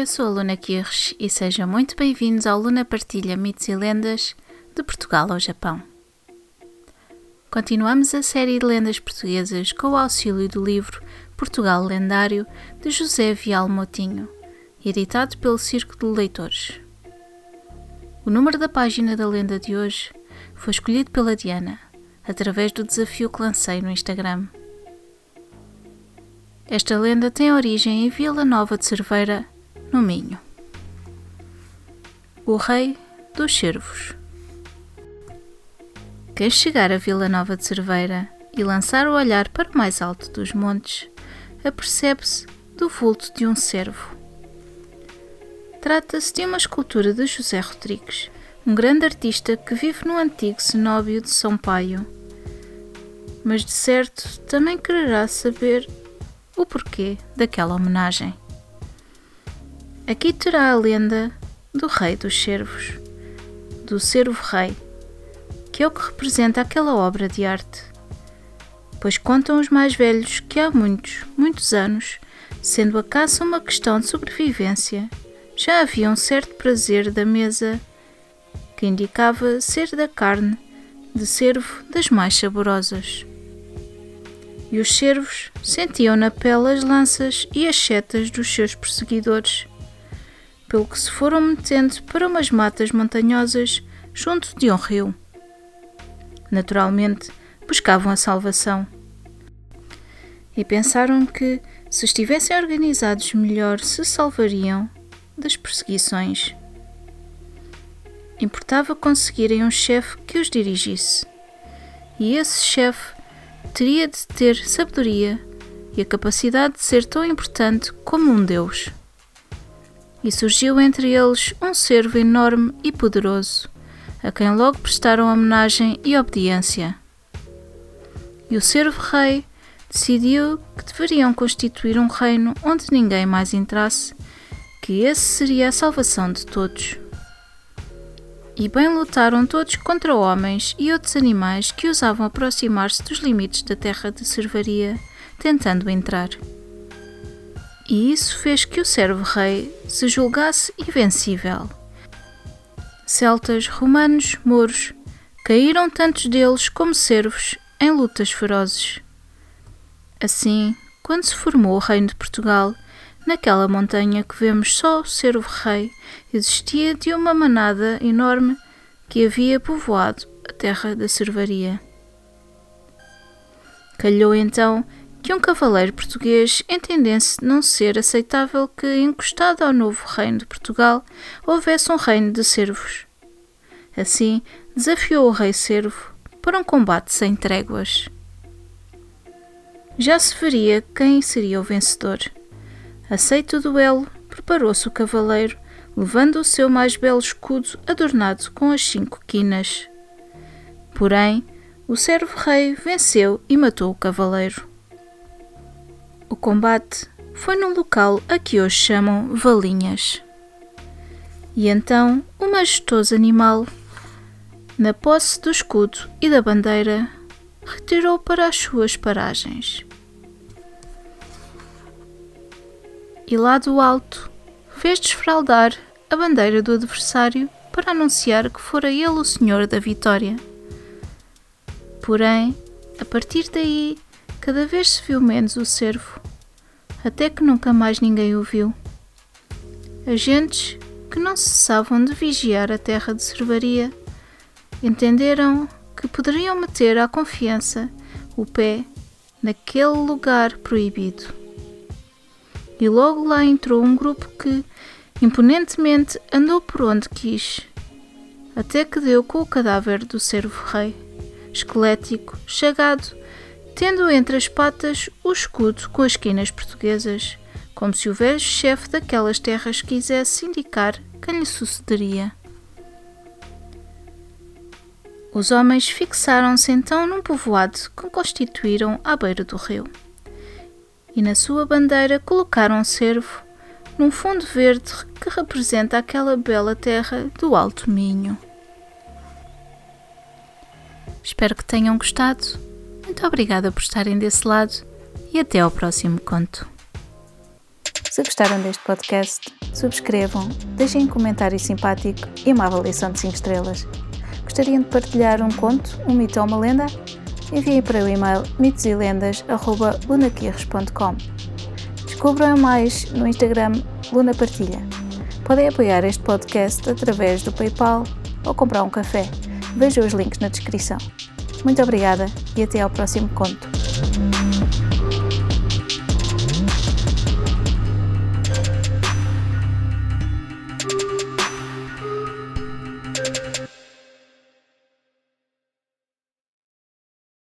Eu sou a Luna Kirsch e sejam muito bem-vindos ao Luna Partilha Mitos e Lendas de Portugal ao Japão. Continuamos a série de lendas portuguesas com o auxílio do livro Portugal Lendário de José Vial Motinho, editado pelo Círculo de Leitores. O número da página da lenda de hoje foi escolhido pela Diana, através do desafio que lancei no Instagram. Esta lenda tem origem em Vila Nova de Cerveira, no Minho. O Rei dos Cervos. Quem chegar a Vila Nova de Cerveira e lançar o olhar para o mais alto dos montes, apercebe-se do vulto de um cervo. Trata-se de uma escultura de José Rodrigues, um grande artista que vive no antigo cenóbio de São Paio. Mas de certo também quererá saber o porquê daquela homenagem. Aqui terá a lenda do Rei dos Cervos, do Cervo Rei, que é o que representa aquela obra de arte. Pois contam os mais velhos que há muitos, muitos anos, sendo a caça uma questão de sobrevivência, já havia um certo prazer da mesa que indicava ser da carne de cervo das mais saborosas. E os cervos sentiam na pele as lanças e as setas dos seus perseguidores, pelo que se foram metendo para umas matas montanhosas junto de um rio. Naturalmente, buscavam a salvação. E pensaram que, se estivessem organizados melhor, se salvariam das perseguições importava conseguirem um chefe que os dirigisse. E esse chefe teria de ter sabedoria e a capacidade de ser tão importante como um Deus. E surgiu entre eles um servo enorme e poderoso, a quem logo prestaram homenagem e obediência. E o servo-rei decidiu que deveriam constituir um reino onde ninguém mais entrasse, que esse seria a salvação de todos e bem lutaram todos contra homens e outros animais que ousavam aproximar-se dos limites da terra de servaria, tentando entrar. E isso fez que o servo-rei se julgasse invencível. Celtas, romanos, mouros, caíram tantos deles como servos em lutas ferozes. Assim, quando se formou o Reino de Portugal, Naquela montanha que vemos só o rei, existia de uma manada enorme que havia povoado a terra da servaria. Calhou então que um cavaleiro português entendesse não ser aceitável que, encostado ao novo reino de Portugal, houvesse um reino de servos. Assim, desafiou o rei servo para um combate sem tréguas. Já se veria quem seria o vencedor. Aceito o duelo, preparou-se o cavaleiro, levando o seu mais belo escudo adornado com as cinco quinas. Porém, o servo-rei venceu e matou o cavaleiro. O combate foi num local a que hoje chamam Valinhas. E então o majestoso animal, na posse do escudo e da bandeira, retirou para as suas paragens. e lá do alto fez desfraldar a bandeira do adversário para anunciar que fora ele o senhor da vitória. Porém, a partir daí, cada vez se viu menos o cervo, até que nunca mais ninguém o viu. Agentes que não cessavam de vigiar a terra de servaria entenderam que poderiam meter à confiança o pé naquele lugar proibido e logo lá entrou um grupo que, imponentemente, andou por onde quis, até que deu com o cadáver do servo-rei, esquelético, chagado tendo entre as patas o escudo com as quinas portuguesas, como se o velho chefe daquelas terras quisesse indicar quem lhe sucederia. Os homens fixaram-se então num povoado que constituíram à beira do rio. E na sua bandeira colocaram um cervo num fundo verde que representa aquela bela terra do Alto Minho. Espero que tenham gostado. Muito obrigada por estarem desse lado e até ao próximo conto. Se gostaram deste podcast, subscrevam, deixem um comentário simpático e uma avaliação de 5 estrelas. Gostariam de partilhar um conto, um mito ou uma lenda? Enviem para o e-mail mitoselendas.lunaquirres.com Descubram mais no Instagram Luna Partilha. Podem apoiar este podcast através do PayPal ou comprar um café. Vejam os links na descrição. Muito obrigada e até ao próximo conto.